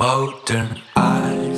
Modern eyes.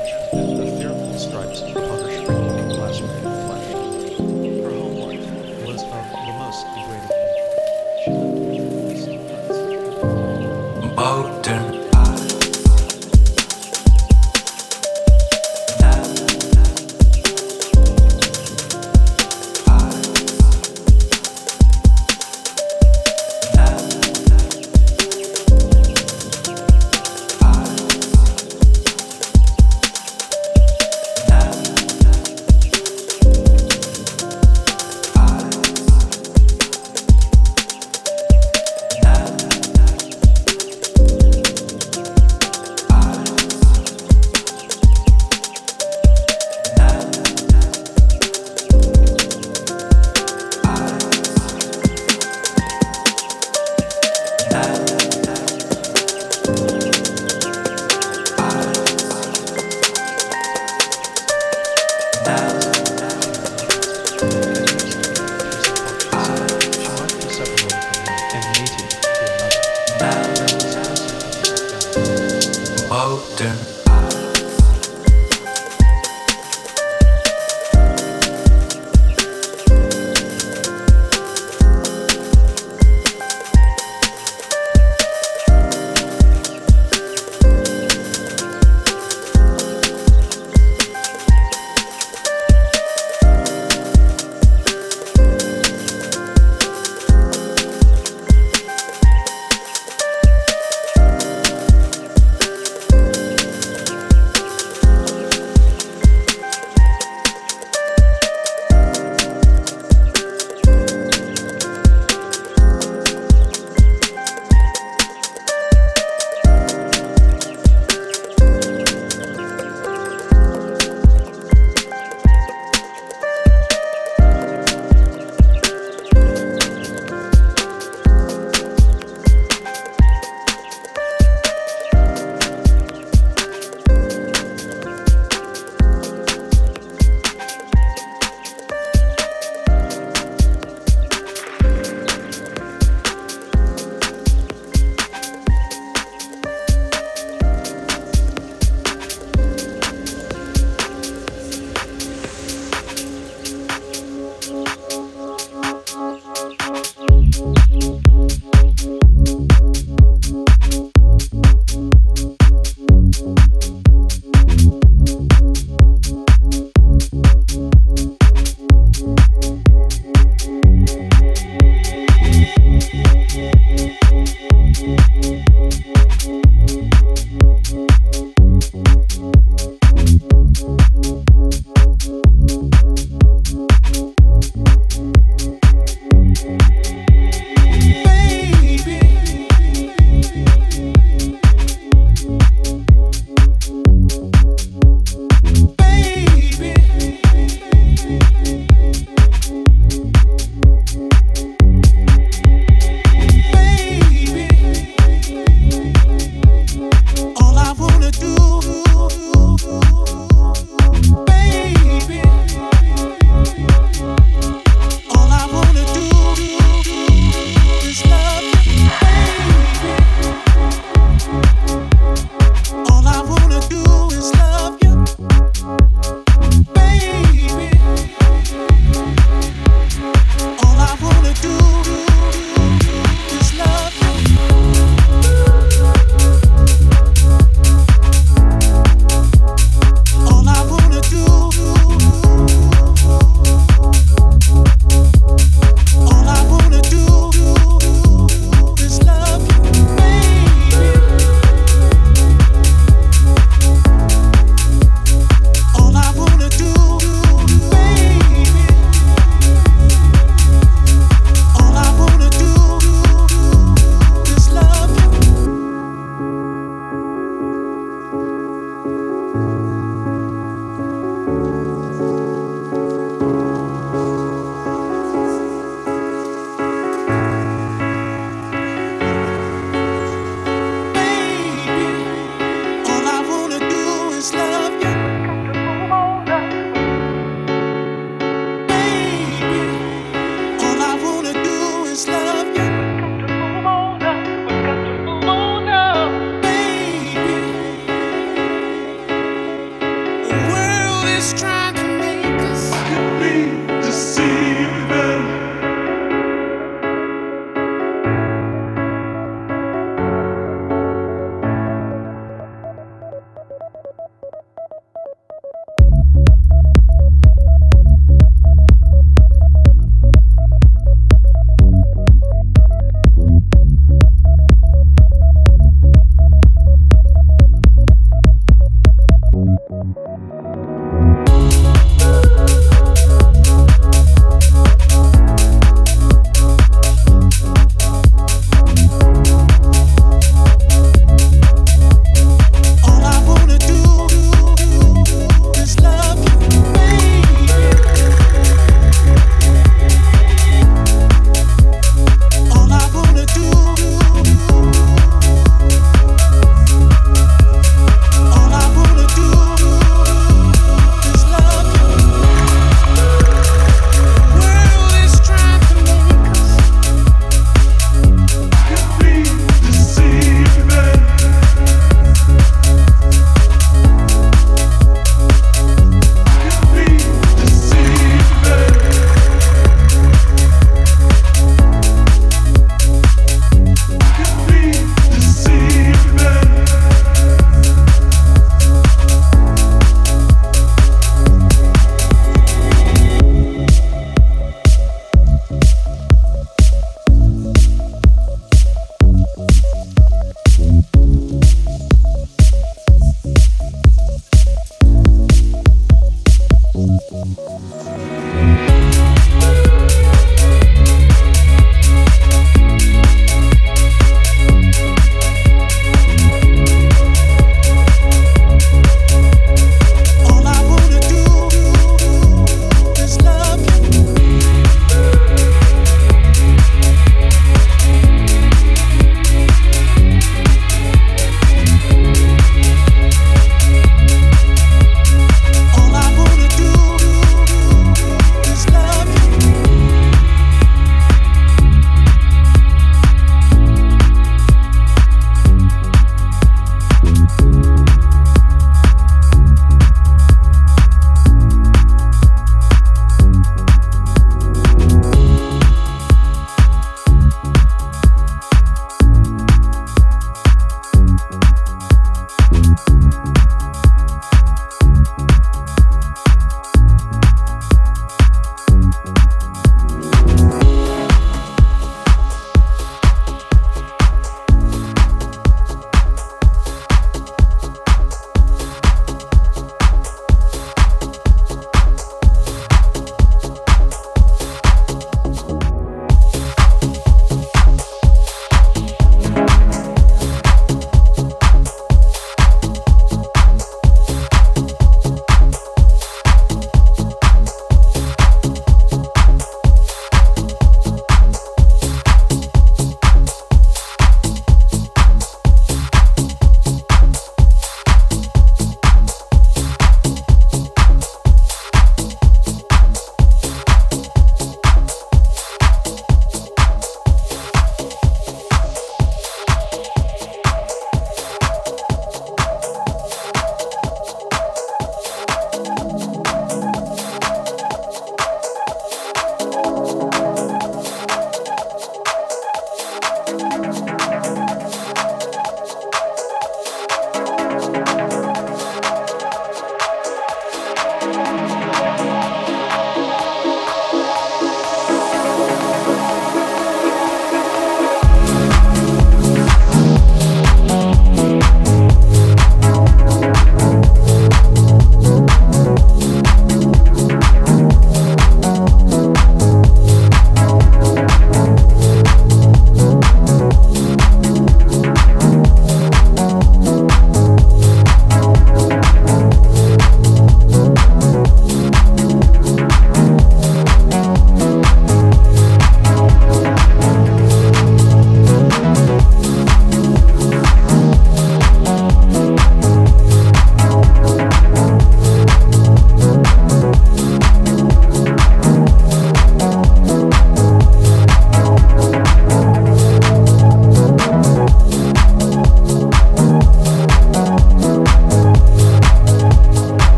As punishment the fearful stripes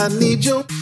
I need you.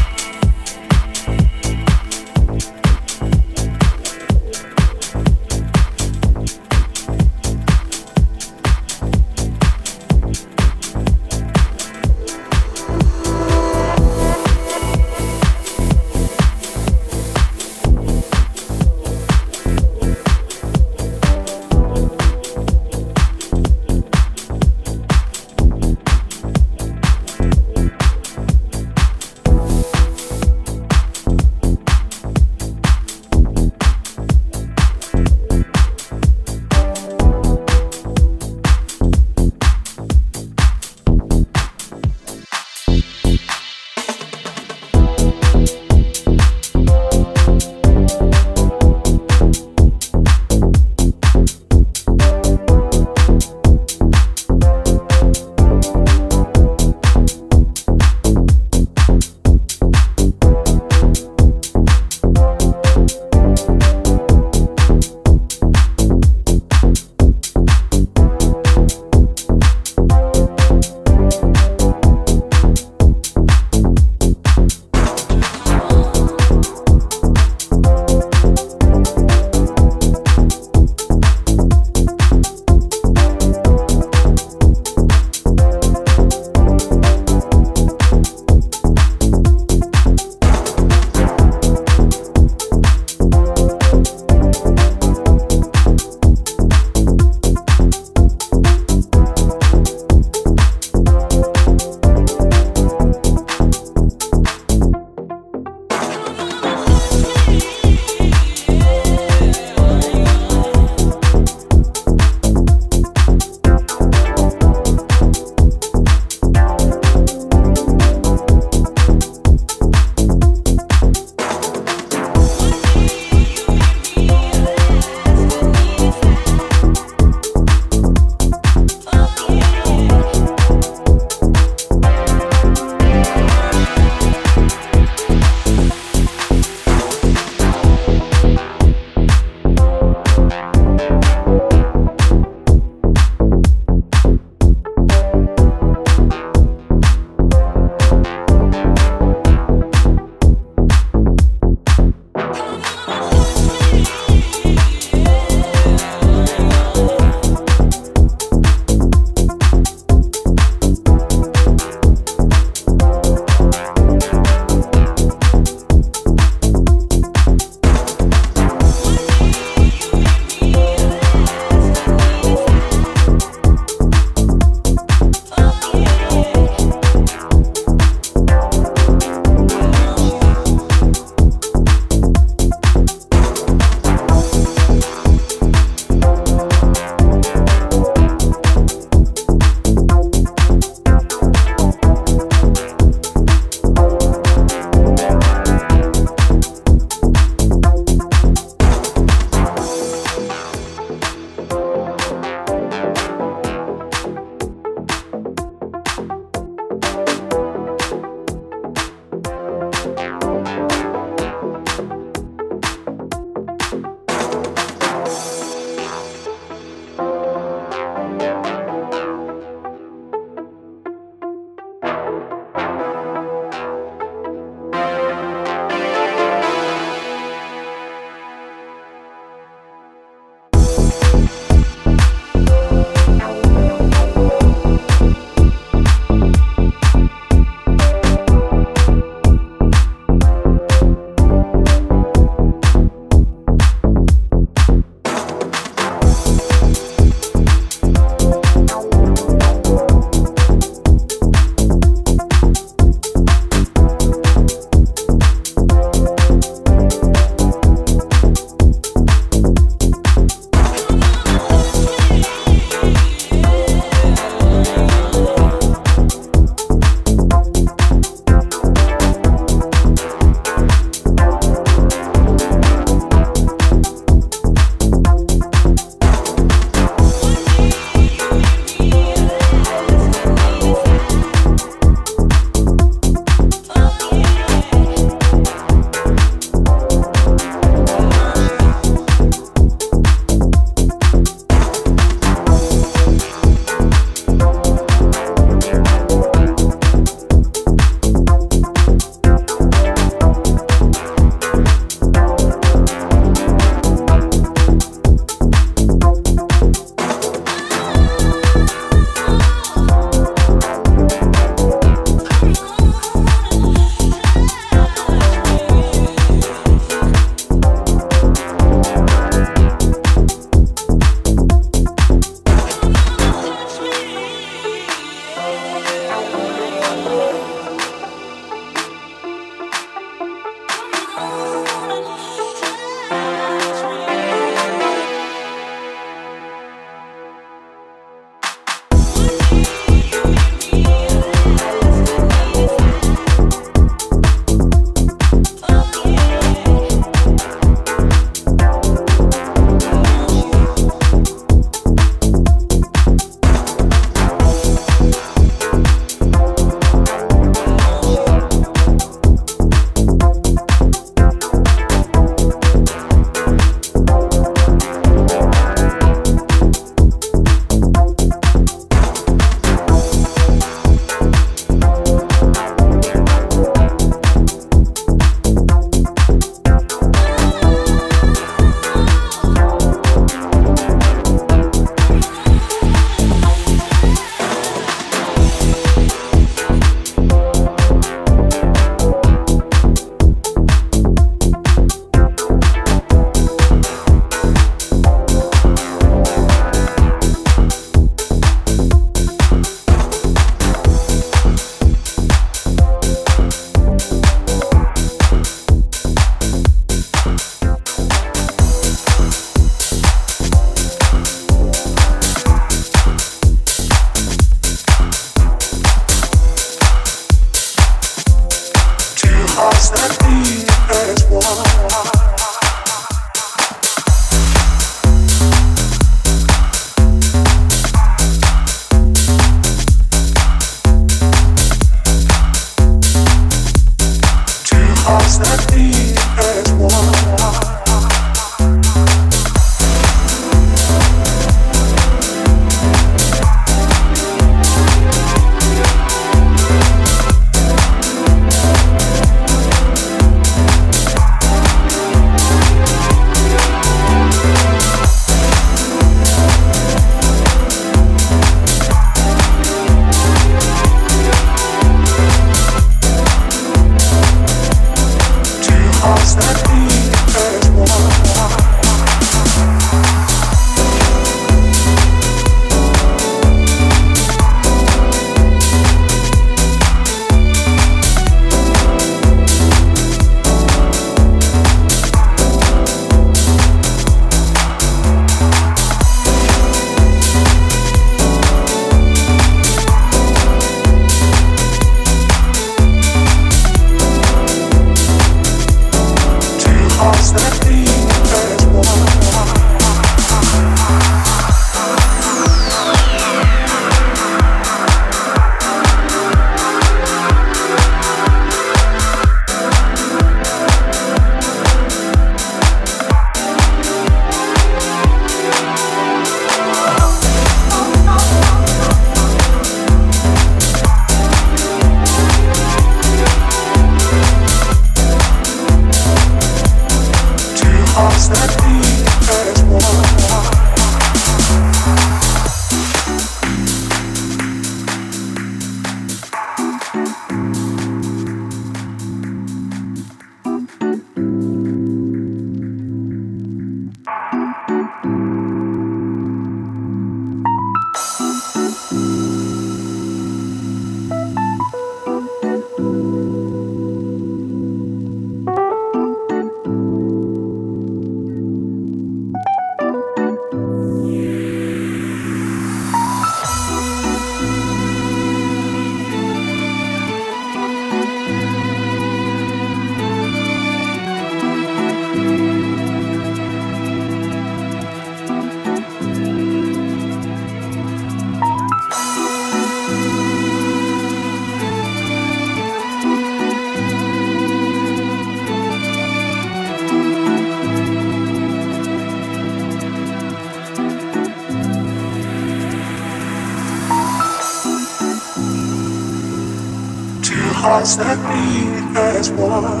Hearts that beat as one.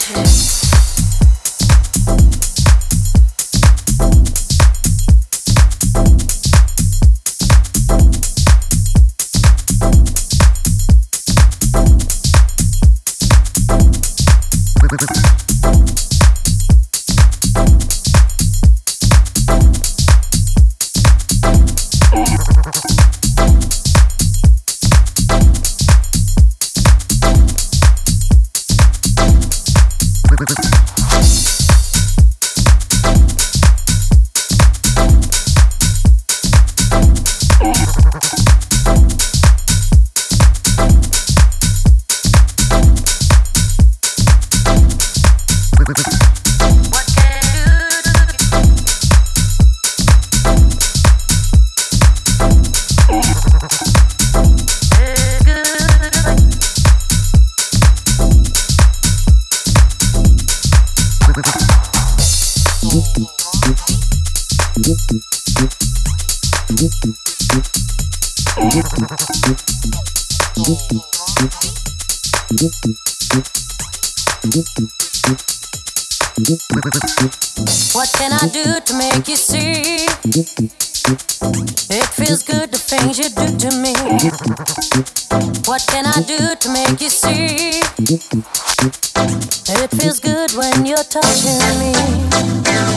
to What can I do to make you see it feels good when you're touching me?